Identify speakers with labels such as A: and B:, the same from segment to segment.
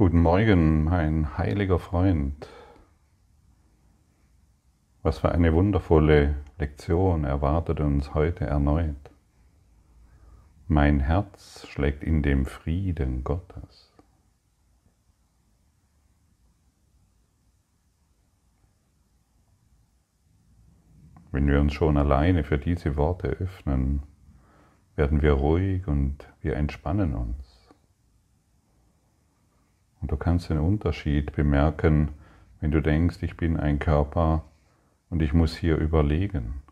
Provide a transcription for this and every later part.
A: Guten Morgen, mein heiliger Freund. Was für eine wundervolle Lektion erwartet uns heute erneut. Mein Herz schlägt in dem Frieden Gottes. Wenn wir uns schon alleine für diese Worte öffnen, werden wir ruhig und wir entspannen uns. Und du kannst den Unterschied bemerken, wenn du denkst, ich bin ein Körper und ich muss hier überlegen.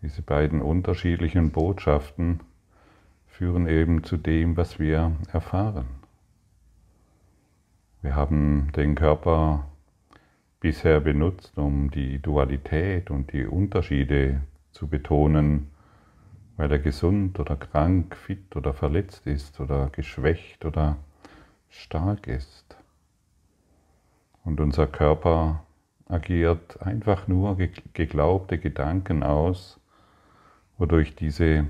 A: Diese beiden unterschiedlichen Botschaften führen eben zu dem, was wir erfahren. Wir haben den Körper bisher benutzt, um die Dualität und die Unterschiede zu betonen, weil er gesund oder krank, fit oder verletzt ist oder geschwächt oder stark ist. Und unser Körper agiert einfach nur geglaubte Gedanken aus, wodurch diese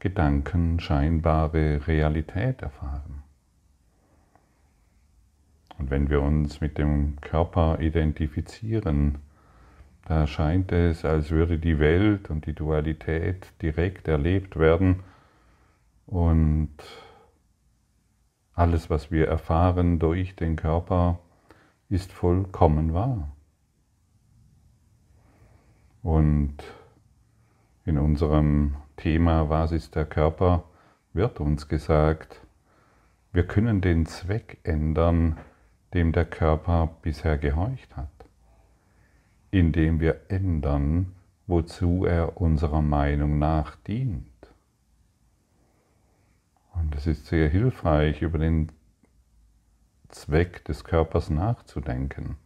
A: Gedanken scheinbare Realität erfahren. Und wenn wir uns mit dem Körper identifizieren, da scheint es, als würde die Welt und die Dualität direkt erlebt werden und alles, was wir erfahren durch den Körper, ist vollkommen wahr. Und in unserem Thema Was ist der Körper wird uns gesagt, wir können den Zweck ändern, dem der Körper bisher gehorcht hat, indem wir ändern, wozu er unserer Meinung nach dient. Und es ist sehr hilfreich, über den Zweck des Körpers nachzudenken,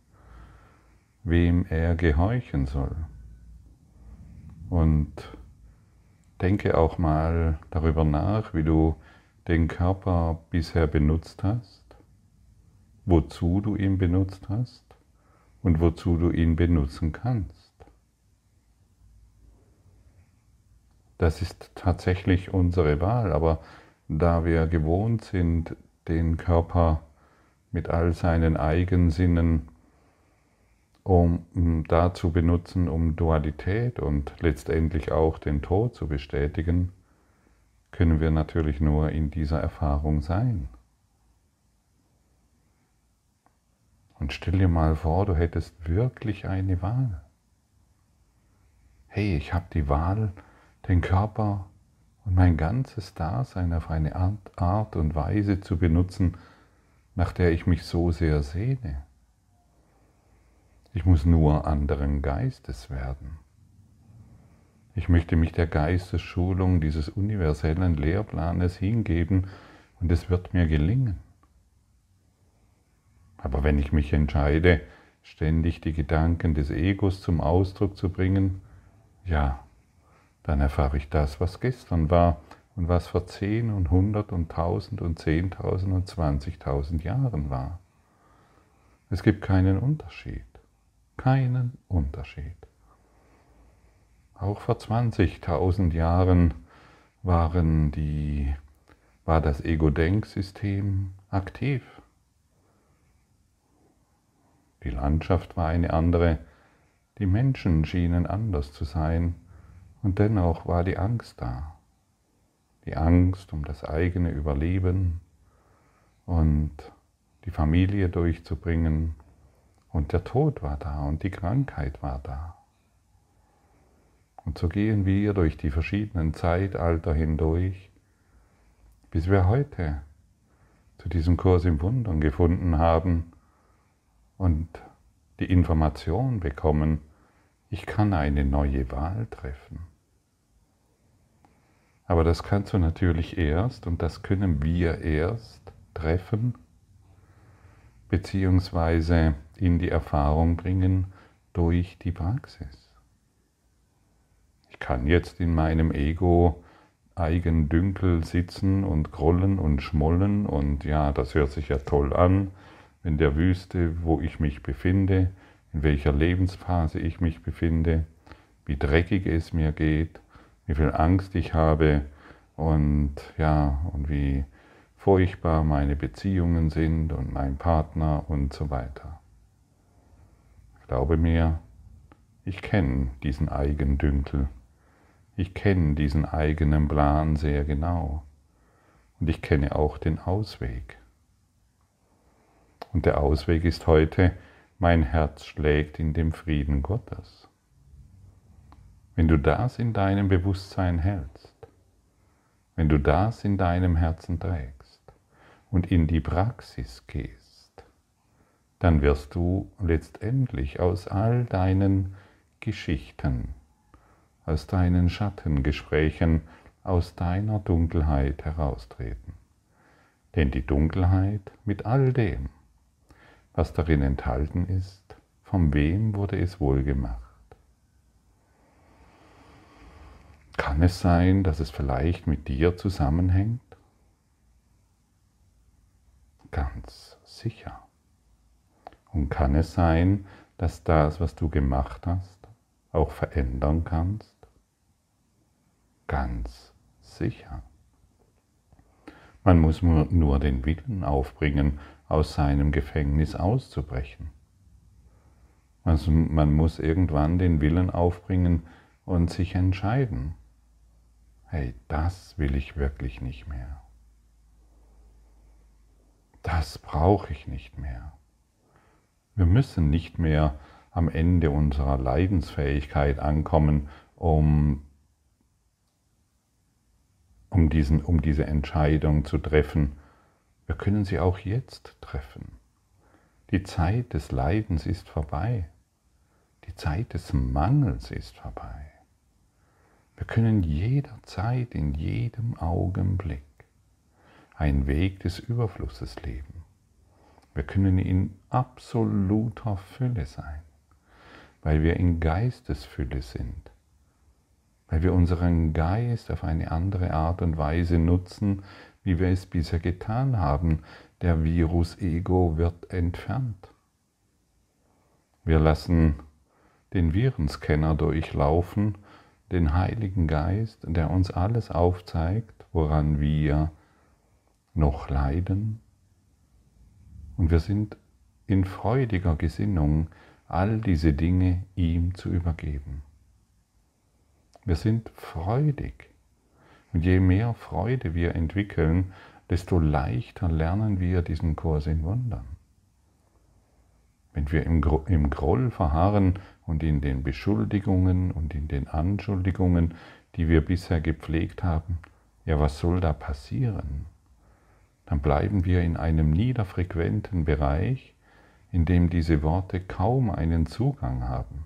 A: wem er gehorchen soll. Und denke auch mal darüber nach, wie du den Körper bisher benutzt hast, wozu du ihn benutzt hast und wozu du ihn benutzen kannst. Das ist tatsächlich unsere Wahl, aber da wir gewohnt sind, den Körper mit all seinen Eigensinnen um, da zu benutzen, um Dualität und letztendlich auch den Tod zu bestätigen, können wir natürlich nur in dieser Erfahrung sein. Und stell dir mal vor, du hättest wirklich eine Wahl. Hey, ich habe die Wahl, den Körper und mein ganzes Dasein auf eine Art und Weise zu benutzen, nach der ich mich so sehr sehne. Ich muss nur anderen Geistes werden. Ich möchte mich der Geistesschulung dieses universellen Lehrplanes hingeben und es wird mir gelingen. Aber wenn ich mich entscheide, ständig die Gedanken des Egos zum Ausdruck zu bringen, ja, dann erfahre ich das, was gestern war und was vor zehn und hundert und tausend und zehntausend und zwanzigtausend Jahren war. Es gibt keinen Unterschied. Keinen Unterschied. Auch vor 20.000 Jahren waren die, war das Ego-Denksystem aktiv. Die Landschaft war eine andere, die Menschen schienen anders zu sein und dennoch war die Angst da. Die Angst um das eigene Überleben und die Familie durchzubringen. Und der Tod war da und die Krankheit war da. Und so gehen wir durch die verschiedenen Zeitalter hindurch, bis wir heute zu diesem Kurs im Wundern gefunden haben und die Information bekommen, ich kann eine neue Wahl treffen. Aber das kannst du natürlich erst und das können wir erst treffen, beziehungsweise in die Erfahrung bringen durch die Praxis. Ich kann jetzt in meinem Ego Eigendünkel sitzen und grollen und schmollen und ja, das hört sich ja toll an, wenn der wüsste, wo ich mich befinde, in welcher Lebensphase ich mich befinde, wie dreckig es mir geht, wie viel Angst ich habe und ja, und wie furchtbar meine Beziehungen sind und mein Partner und so weiter. Glaube mir, ich kenne diesen Eigendünkel. Ich kenne diesen eigenen Plan sehr genau. Und ich kenne auch den Ausweg. Und der Ausweg ist heute, mein Herz schlägt in dem Frieden Gottes. Wenn du das in deinem Bewusstsein hältst, wenn du das in deinem Herzen trägst und in die Praxis gehst, dann wirst du letztendlich aus all deinen Geschichten, aus deinen Schattengesprächen, aus deiner Dunkelheit heraustreten. Denn die Dunkelheit mit all dem, was darin enthalten ist, von wem wurde es wohl gemacht? Kann es sein, dass es vielleicht mit dir zusammenhängt? Ganz sicher. Und kann es sein, dass das, was du gemacht hast, auch verändern kannst? Ganz sicher. Man muss nur den Willen aufbringen, aus seinem Gefängnis auszubrechen. Also man muss irgendwann den Willen aufbringen und sich entscheiden. Hey, das will ich wirklich nicht mehr. Das brauche ich nicht mehr. Wir müssen nicht mehr am Ende unserer Leidensfähigkeit ankommen, um, um, diesen, um diese Entscheidung zu treffen. Wir können sie auch jetzt treffen. Die Zeit des Leidens ist vorbei. Die Zeit des Mangels ist vorbei. Wir können jederzeit, in jedem Augenblick einen Weg des Überflusses leben. Wir können in absoluter Fülle sein weil wir in Geistesfülle sind, weil wir unseren Geist auf eine andere Art und Weise nutzen, wie wir es bisher getan haben. Der Virus-Ego wird entfernt. Wir lassen den Virenscanner durchlaufen, den Heiligen Geist, der uns alles aufzeigt, woran wir noch leiden. Und wir sind in freudiger Gesinnung all diese Dinge ihm zu übergeben. Wir sind freudig. Und je mehr Freude wir entwickeln, desto leichter lernen wir diesen Kurs in Wundern. Wenn wir im, Groll verharren und in den Beschuldigungen und in den Anschuldigungen, die wir bisher gepflegt haben, ja, was soll da passieren? Dann bleiben wir in einem niederfrequenten Bereich, in dem diese Worte kaum einen Zugang haben.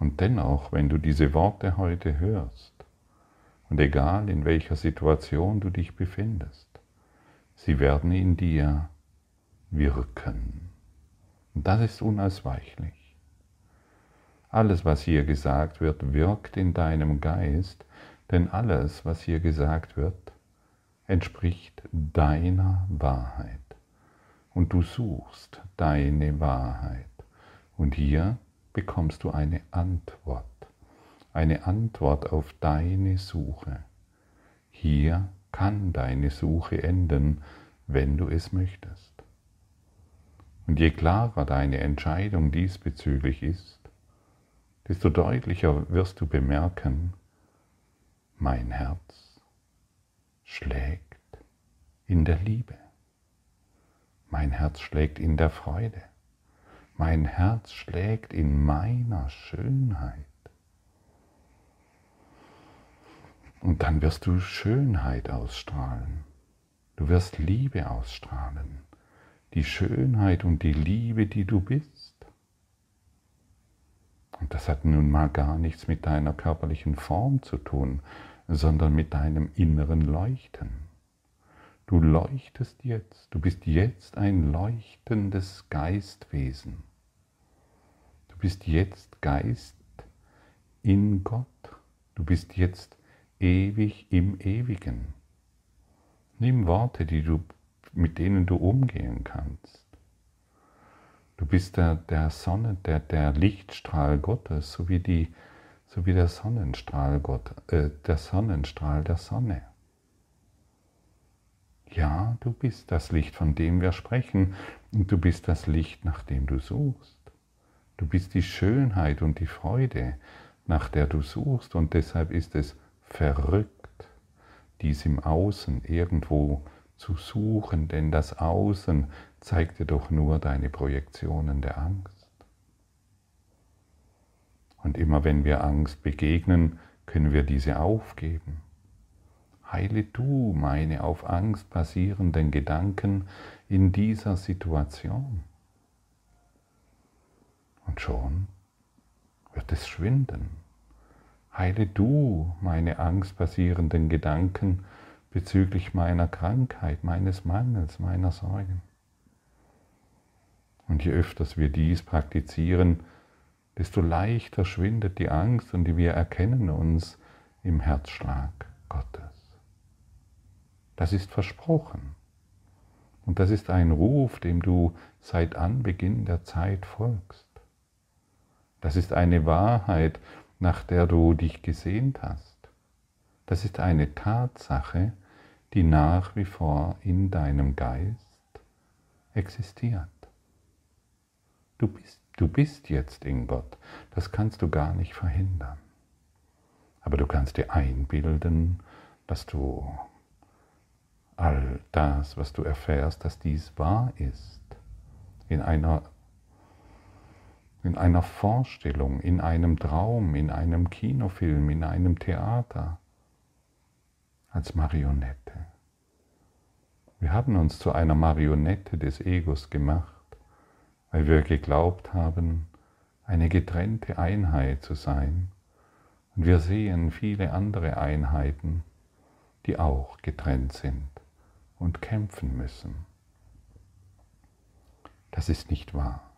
A: Und dennoch, wenn du diese Worte heute hörst, und egal in welcher Situation du dich befindest, sie werden in dir wirken. Und das ist unausweichlich. Alles, was hier gesagt wird, wirkt in deinem Geist, denn alles, was hier gesagt wird, entspricht deiner Wahrheit und du suchst deine Wahrheit. Und hier bekommst du eine Antwort, eine Antwort auf deine Suche. Hier kann deine Suche enden, wenn du es möchtest. Und je klarer deine Entscheidung diesbezüglich ist, desto deutlicher wirst du bemerken, mein Herz schlägt in der Liebe. Mein Herz schlägt in der Freude. Mein Herz schlägt in meiner Schönheit. Und dann wirst du Schönheit ausstrahlen. Du wirst Liebe ausstrahlen. Die Schönheit und die Liebe, die du bist. Und das hat nun mal gar nichts mit deiner körperlichen Form zu tun, sondern mit deinem inneren Leuchten. Du leuchtest jetzt, du bist jetzt ein leuchtendes Geistwesen. Bist jetzt Geist in Gott. Du bist jetzt ewig im Ewigen. Nimm Worte, die du, mit denen du umgehen kannst. Du bist der, der Sonne, der, der Lichtstrahl Gottes, so wie, die, so wie der Sonnenstrahl Gott, äh, der Sonnenstrahl der Sonne. Ja, du bist das Licht, von dem wir sprechen, und du bist das Licht, nach dem du suchst. Du bist die Schönheit und die Freude, nach der du suchst, und deshalb ist es verrückt, dies im Außen irgendwo zu suchen, denn das Außen zeigt dir doch nur deine Projektionen der Angst. Und immer wenn wir Angst begegnen, können wir diese aufgeben. Heile du meine auf Angst basierenden Gedanken in dieser Situation. Und schon wird es schwinden. Heile du meine angstbasierenden Gedanken bezüglich meiner Krankheit, meines Mangels, meiner Sorgen. Und je öfters wir dies praktizieren, desto leichter schwindet die Angst und wir erkennen uns im Herzschlag Gottes. Das ist versprochen. Und das ist ein Ruf, dem du seit Anbeginn der Zeit folgst. Das ist eine Wahrheit, nach der du dich gesehnt hast. Das ist eine Tatsache, die nach wie vor in deinem Geist existiert. Du bist, du bist jetzt in Gott. Das kannst du gar nicht verhindern. Aber du kannst dir einbilden, dass du all das, was du erfährst, dass dies wahr ist. In einer, in einer Vorstellung, in einem Traum, in einem Kinofilm, in einem Theater als Marionette. Wir haben uns zu einer Marionette des Egos gemacht, weil wir geglaubt haben, eine getrennte Einheit zu sein. Und wir sehen viele andere Einheiten, die auch getrennt sind und kämpfen müssen. Das ist nicht wahr.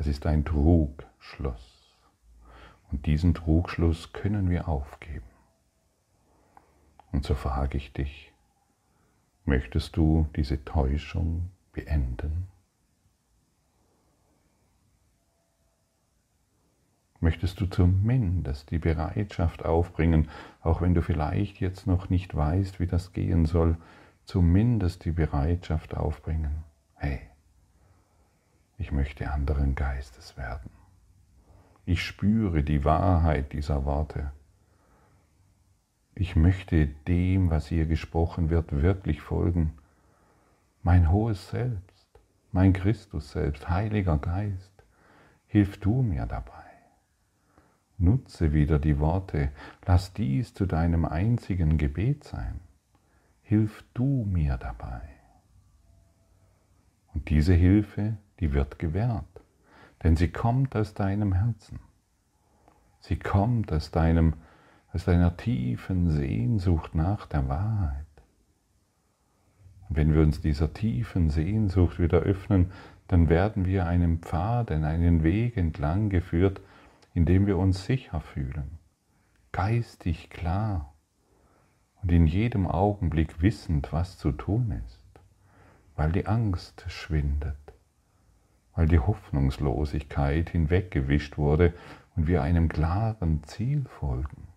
A: Es ist ein Trugschluss. Und diesen Trugschluss können wir aufgeben. Und so frage ich dich, möchtest du diese Täuschung beenden? Möchtest du zumindest die Bereitschaft aufbringen, auch wenn du vielleicht jetzt noch nicht weißt, wie das gehen soll, zumindest die Bereitschaft aufbringen, hey, ich möchte anderen Geistes werden. Ich spüre die Wahrheit dieser Worte ich möchte dem, was hier gesprochen wird, wirklich folgen. Mein hohes Selbst, mein Christus selbst, Heiliger Geist, hilf du mir dabei. Nutze wieder die Worte, lass dies zu deinem einzigen Gebet sein. Hilf du mir dabei. Und diese Hilfe, die wird gewährt, denn sie kommt aus deinem Herzen. Sie kommt aus deinem aus deiner tiefen Sehnsucht nach der Wahrheit. Und wenn wir uns dieser tiefen Sehnsucht wieder öffnen, dann werden wir einen Pfad, einen Weg entlang geführt, in dem wir uns sicher fühlen, geistig klar und in jedem Augenblick wissend, was zu tun ist, weil die Angst schwindet, weil die Hoffnungslosigkeit hinweggewischt wurde und wir einem klaren Ziel folgen.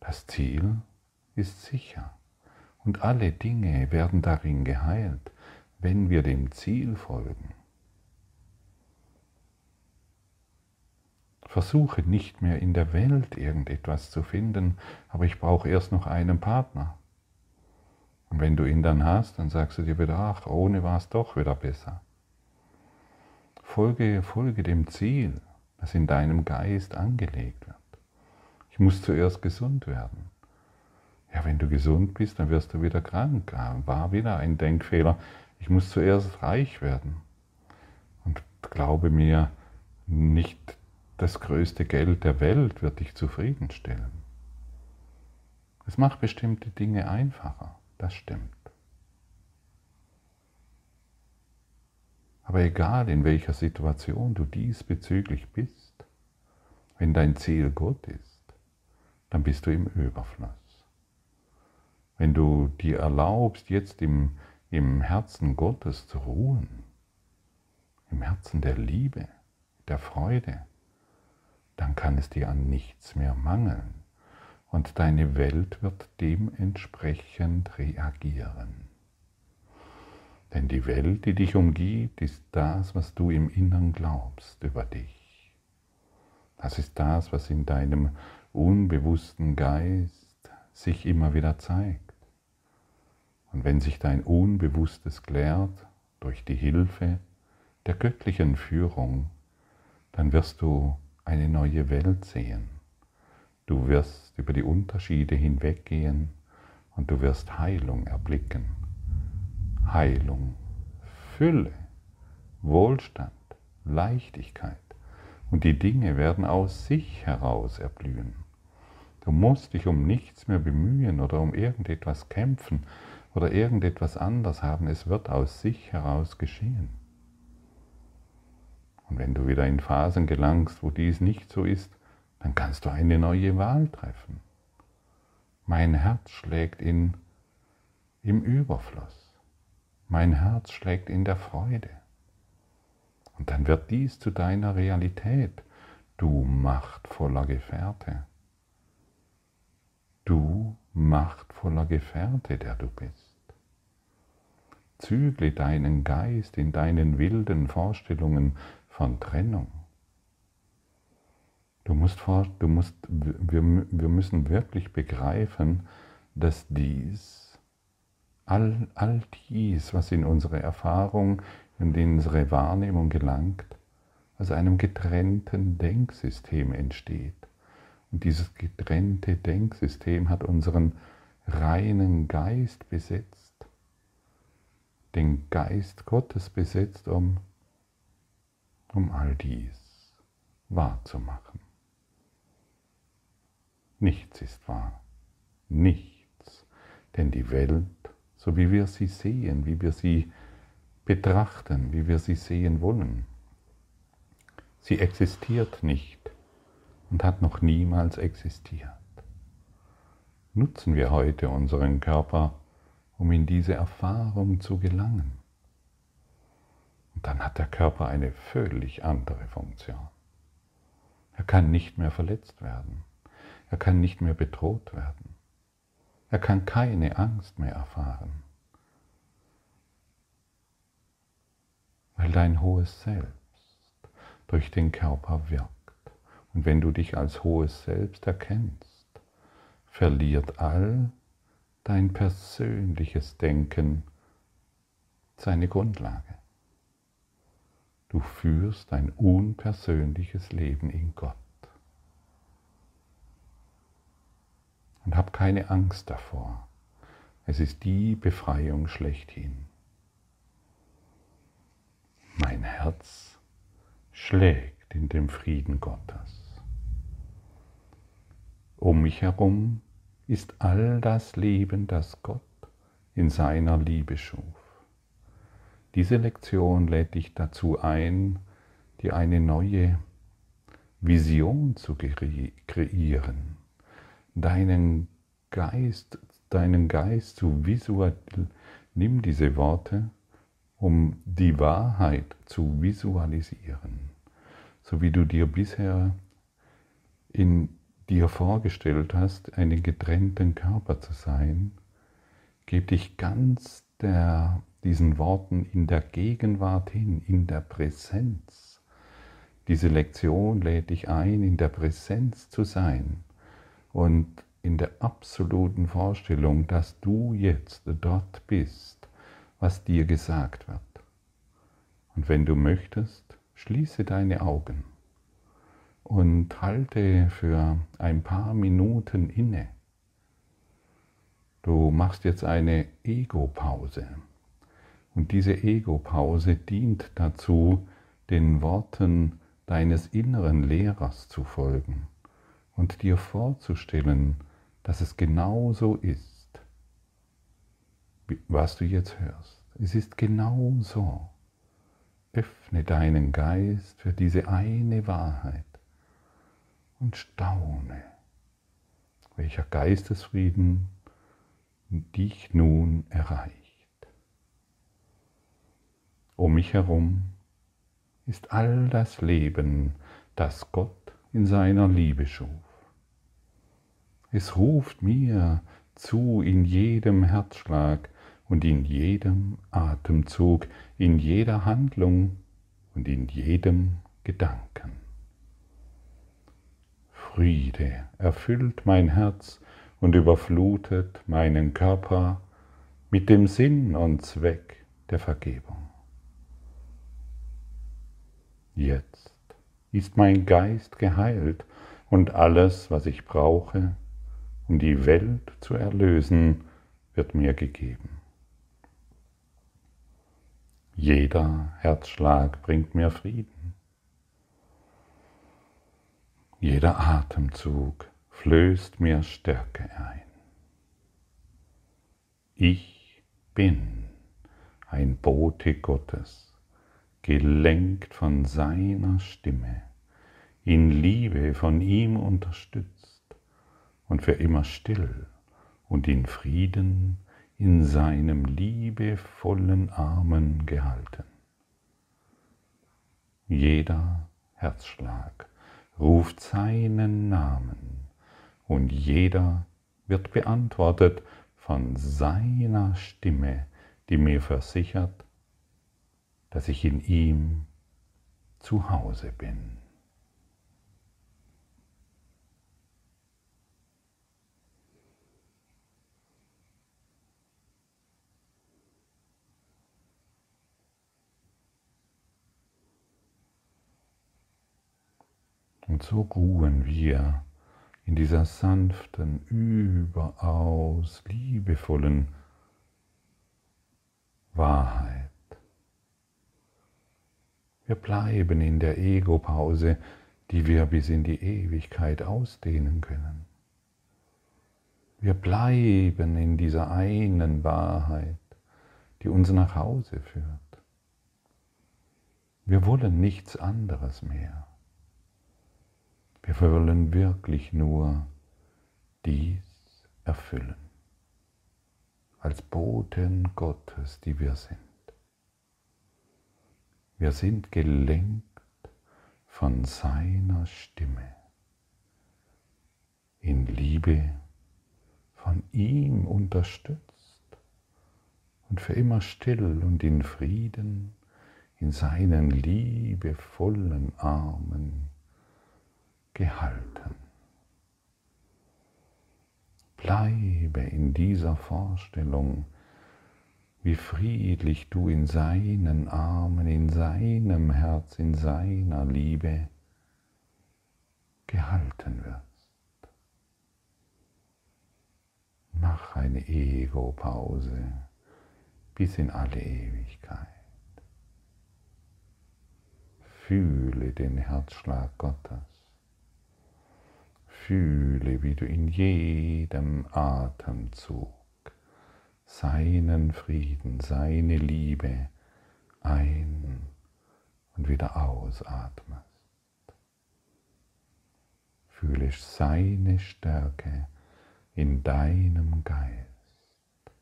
A: Das Ziel ist sicher und alle Dinge werden darin geheilt, wenn wir dem Ziel folgen. Versuche nicht mehr in der Welt irgendetwas zu finden, aber ich brauche erst noch einen Partner. Und wenn du ihn dann hast, dann sagst du dir wieder, ach, ohne war es doch wieder besser. Folge, folge dem Ziel, das in deinem Geist angelegt wird. Ich muss zuerst gesund werden. Ja, wenn du gesund bist, dann wirst du wieder krank. War wieder ein Denkfehler. Ich muss zuerst reich werden. Und glaube mir, nicht das größte Geld der Welt wird dich zufriedenstellen. Es macht bestimmte Dinge einfacher, das stimmt. Aber egal in welcher Situation du diesbezüglich bist, wenn dein Ziel Gott ist, dann bist du im Überfluss. Wenn du dir erlaubst, jetzt im, im Herzen Gottes zu ruhen, im Herzen der Liebe, der Freude, dann kann es dir an nichts mehr mangeln. Und deine Welt wird dementsprechend reagieren. Denn die Welt, die dich umgibt, ist das, was du im Innern glaubst über dich. Das ist das, was in deinem unbewussten Geist sich immer wieder zeigt. Und wenn sich dein Unbewusstes klärt durch die Hilfe der göttlichen Führung, dann wirst du eine neue Welt sehen. Du wirst über die Unterschiede hinweggehen und du wirst Heilung erblicken. Heilung, Fülle, Wohlstand, Leichtigkeit. Und die Dinge werden aus sich heraus erblühen. Du musst dich um nichts mehr bemühen oder um irgendetwas kämpfen oder irgendetwas anders haben. Es wird aus sich heraus geschehen. Und wenn du wieder in Phasen gelangst, wo dies nicht so ist, dann kannst du eine neue Wahl treffen. Mein Herz schlägt in, im Überfluss. Mein Herz schlägt in der Freude. Und dann wird dies zu deiner Realität, du machtvoller Gefährte. Du machtvoller Gefährte, der du bist. Zügle deinen Geist in deinen wilden Vorstellungen von Trennung Du musst, du musst, wir, wir müssen wirklich begreifen, dass dies, all, all dies, was in unsere Erfahrung und in unsere Wahrnehmung gelangt, aus einem getrennten Denksystem entsteht. Und dieses getrennte Denksystem hat unseren reinen Geist besetzt, den Geist Gottes besetzt, um, um all dies wahrzumachen. Nichts ist wahr. Nichts. Denn die Welt, so wie wir sie sehen, wie wir sie betrachten, wie wir sie sehen wollen, sie existiert nicht und hat noch niemals existiert. Nutzen wir heute unseren Körper, um in diese Erfahrung zu gelangen. Und dann hat der Körper eine völlig andere Funktion. Er kann nicht mehr verletzt werden. Er kann nicht mehr bedroht werden. Er kann keine Angst mehr erfahren. Weil dein hohes Selbst durch den Körper wirkt. Und wenn du dich als hohes Selbst erkennst, verliert all dein persönliches Denken seine Grundlage. Du führst ein unpersönliches Leben in Gott. Und hab keine Angst davor. Es ist die Befreiung schlechthin. Mein Herz schlägt in dem Frieden Gottes. Um mich herum ist all das Leben, das Gott in seiner Liebe schuf. Diese Lektion lädt dich dazu ein, dir eine neue Vision zu kreieren deinen Geist, deinen Geist zu visualisieren. Nimm diese Worte, um die Wahrheit zu visualisieren, so wie du dir bisher in dir vorgestellt hast, einen getrennten Körper zu sein, gib dich ganz der, diesen Worten in der Gegenwart hin, in der Präsenz. Diese Lektion lädt dich ein, in der Präsenz zu sein und in der absoluten Vorstellung, dass du jetzt dort bist, was dir gesagt wird. Und wenn du möchtest, schließe deine Augen und halte für ein paar Minuten inne. Du machst jetzt eine Ego-Pause. Und diese Ego-Pause dient dazu, den Worten deines inneren Lehrers zu folgen und dir vorzustellen, dass es genau so ist, was du jetzt hörst. Es ist genau so. Öffne deinen Geist für diese eine Wahrheit und staune, welcher Geistesfrieden dich nun erreicht. Um mich herum ist all das Leben, das Gott in seiner Liebe schuf Es ruft mir zu in jedem Herzschlag und in jedem Atemzug, in jeder Handlung und in jedem Gedanken. Friede erfüllt mein Herz und überflutet meinen Körper mit dem Sinn und Zweck der Vergebung. Jetzt ist mein Geist geheilt und alles, was ich brauche, um die Welt zu erlösen, wird mir gegeben. Jeder Herzschlag bringt mir Frieden. Jeder Atemzug flößt mir Stärke ein. Ich bin ein Bote Gottes, gelenkt von seiner Stimme, in Liebe von ihm unterstützt und für immer still und in Frieden in seinem liebevollen Armen gehalten. Jeder Herzschlag ruft seinen Namen und jeder wird beantwortet von seiner Stimme, die mir versichert, dass ich in ihm zu Hause bin. Und so ruhen wir in dieser sanften, überaus liebevollen Wahrheit. Wir bleiben in der Ego-Pause, die wir bis in die Ewigkeit ausdehnen können. Wir bleiben in dieser einen Wahrheit, die uns nach Hause führt. Wir wollen nichts anderes mehr. Wir wollen wirklich nur dies erfüllen, als Boten Gottes, die wir sind. Wir sind gelenkt von seiner Stimme, in Liebe von ihm unterstützt und für immer still und in Frieden in seinen liebevollen Armen gehalten. Bleibe in dieser Vorstellung, wie friedlich du in seinen Armen, in seinem Herz, in seiner Liebe gehalten wirst. Mach eine Ego-Pause bis in alle Ewigkeit. Fühle den Herzschlag Gottes. Fühle, wie du in jedem Atemzug seinen Frieden, seine Liebe ein und wieder ausatmest. Fühle seine Stärke in deinem Geist.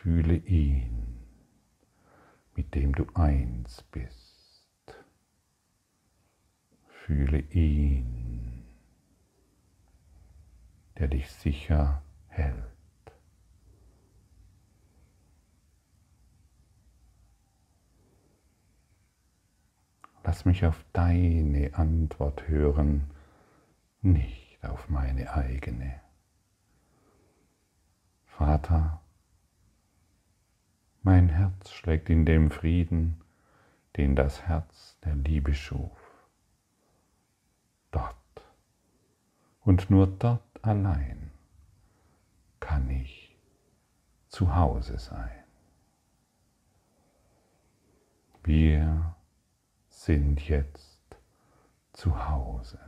A: Fühle ihn, mit dem du eins bist. Fühle ihn der dich sicher hält. Lass mich auf deine Antwort hören, nicht auf meine eigene. Vater, mein Herz schlägt in dem Frieden, den das Herz der Liebe schuf. Dort und nur dort allein kann ich zu Hause sein. Wir sind jetzt zu Hause.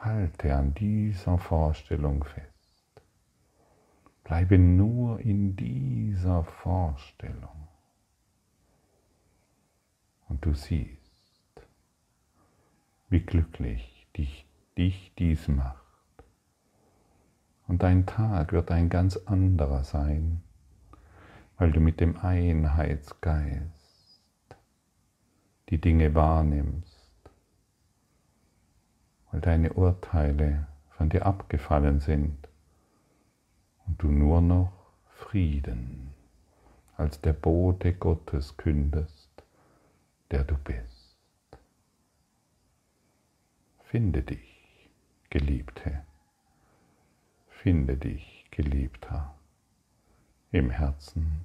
A: Halte an dieser Vorstellung fest. Bleibe nur in dieser Vorstellung. Und du siehst, wie glücklich dich, dich dies macht. Und dein Tag wird ein ganz anderer sein, weil du mit dem Einheitsgeist die Dinge wahrnimmst weil deine Urteile von dir abgefallen sind und du nur noch Frieden als der Bote Gottes kündest, der du bist. Finde dich, Geliebte, Finde dich, Geliebter, im Herzen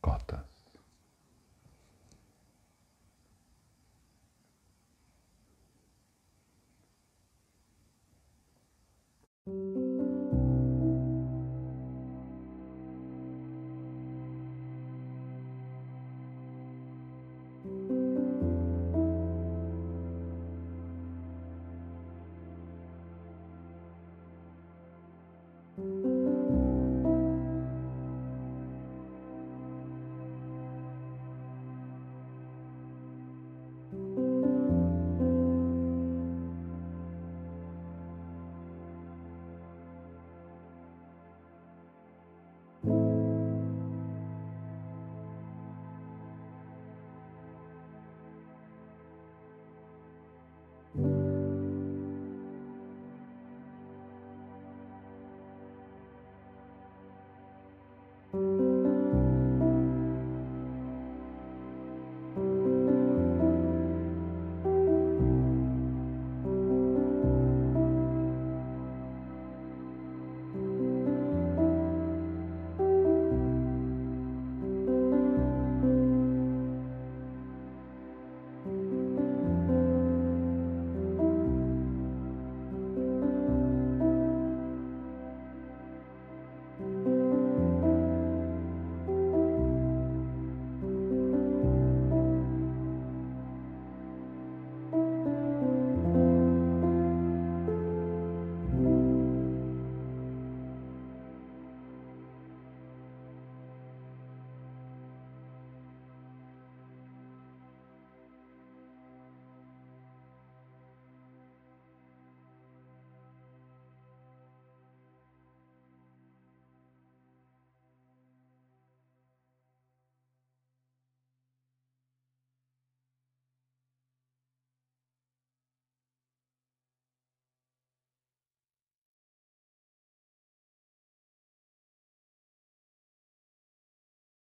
A: Gottes. Musik